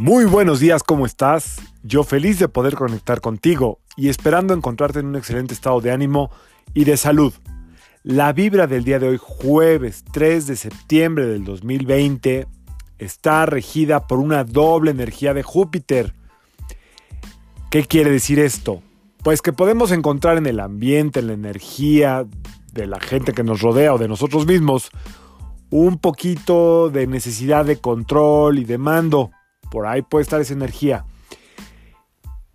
Muy buenos días, ¿cómo estás? Yo feliz de poder conectar contigo y esperando encontrarte en un excelente estado de ánimo y de salud. La vibra del día de hoy, jueves 3 de septiembre del 2020, está regida por una doble energía de Júpiter. ¿Qué quiere decir esto? Pues que podemos encontrar en el ambiente, en la energía de la gente que nos rodea o de nosotros mismos, un poquito de necesidad de control y de mando por ahí puede estar esa energía.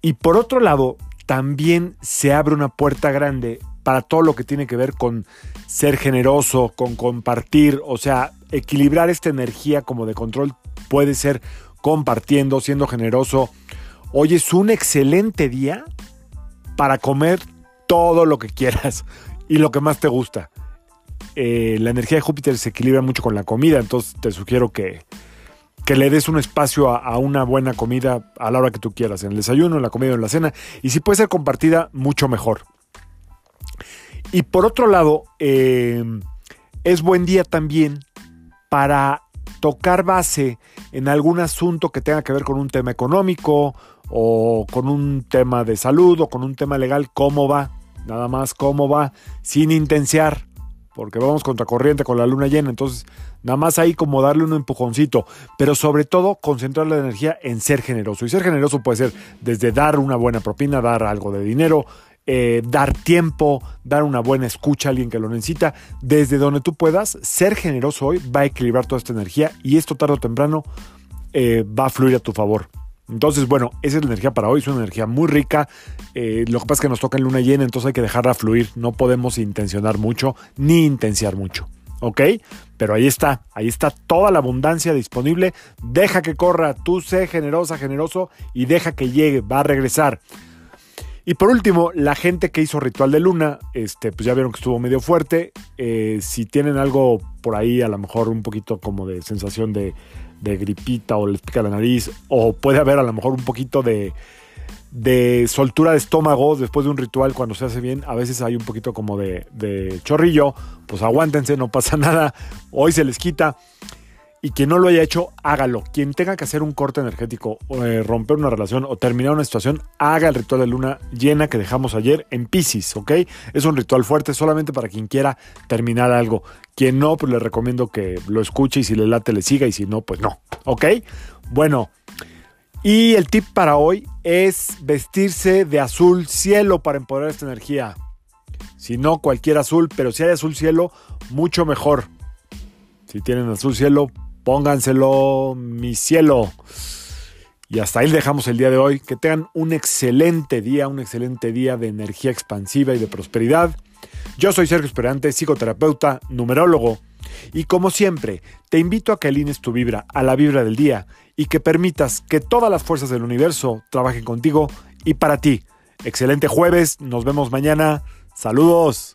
Y por otro lado, también se abre una puerta grande para todo lo que tiene que ver con ser generoso, con compartir, o sea, equilibrar esta energía como de control puede ser compartiendo, siendo generoso. Hoy es un excelente día para comer todo lo que quieras y lo que más te gusta. Eh, la energía de Júpiter se equilibra mucho con la comida, entonces te sugiero que, que le des un espacio a, una buena comida a la hora que tú quieras, en el desayuno, en la comida o en la cena. Y si puede ser compartida, mucho mejor. Y por otro lado, eh, es buen día también para tocar base en algún asunto que tenga que ver con un tema económico o con un tema de salud o con un tema legal, cómo va, nada más cómo va, sin intenciar porque vamos contracorriente con la luna llena, entonces nada más ahí como darle un empujoncito, pero sobre todo concentrar la energía en ser generoso. Y ser generoso puede ser desde dar una buena propina, dar algo de dinero, eh, dar tiempo, dar una buena escucha a alguien que lo necesita, desde donde tú puedas, ser generoso hoy va a equilibrar toda esta energía y esto tarde o temprano eh, va a fluir a tu favor. Entonces, bueno, esa es la energía para hoy, es una energía muy rica. Eh, lo que pasa es que nos toca en luna llena, entonces hay que dejarla fluir. No podemos intencionar mucho ni intenciar mucho. ¿Ok? Pero ahí está, ahí está toda la abundancia disponible. Deja que corra, tú sé generosa, generoso y deja que llegue, va a regresar. Y por último, la gente que hizo ritual de luna, este, pues ya vieron que estuvo medio fuerte. Eh, si tienen algo por ahí, a lo mejor un poquito como de sensación de gripita o les pica la nariz, o puede haber a lo mejor un poquito de, de soltura de estómago después de un ritual cuando se hace bien, a veces hay un poquito como de, de chorrillo, pues aguántense, no pasa nada, hoy se les quita. Y quien no lo haya hecho, hágalo. Quien tenga que hacer un corte energético, o, eh, romper una relación o terminar una situación, haga el ritual de luna llena que dejamos ayer en Pisces, ¿ok? Es un ritual fuerte solamente para quien quiera terminar algo. Quien no, pues le recomiendo que lo escuche y si le late le siga y si no, pues no, ¿ok? Bueno, y el tip para hoy es vestirse de azul cielo para empoderar esta energía. Si no, cualquier azul, pero si hay azul cielo, mucho mejor. Si tienen azul cielo, pónganselo, mi cielo. Y hasta ahí dejamos el día de hoy. Que tengan un excelente día, un excelente día de energía expansiva y de prosperidad. Yo soy Sergio Esperante, psicoterapeuta, numerólogo. Y como siempre, te invito a que alines tu vibra a la vibra del día y que permitas que todas las fuerzas del universo trabajen contigo y para ti. Excelente jueves, nos vemos mañana. Saludos.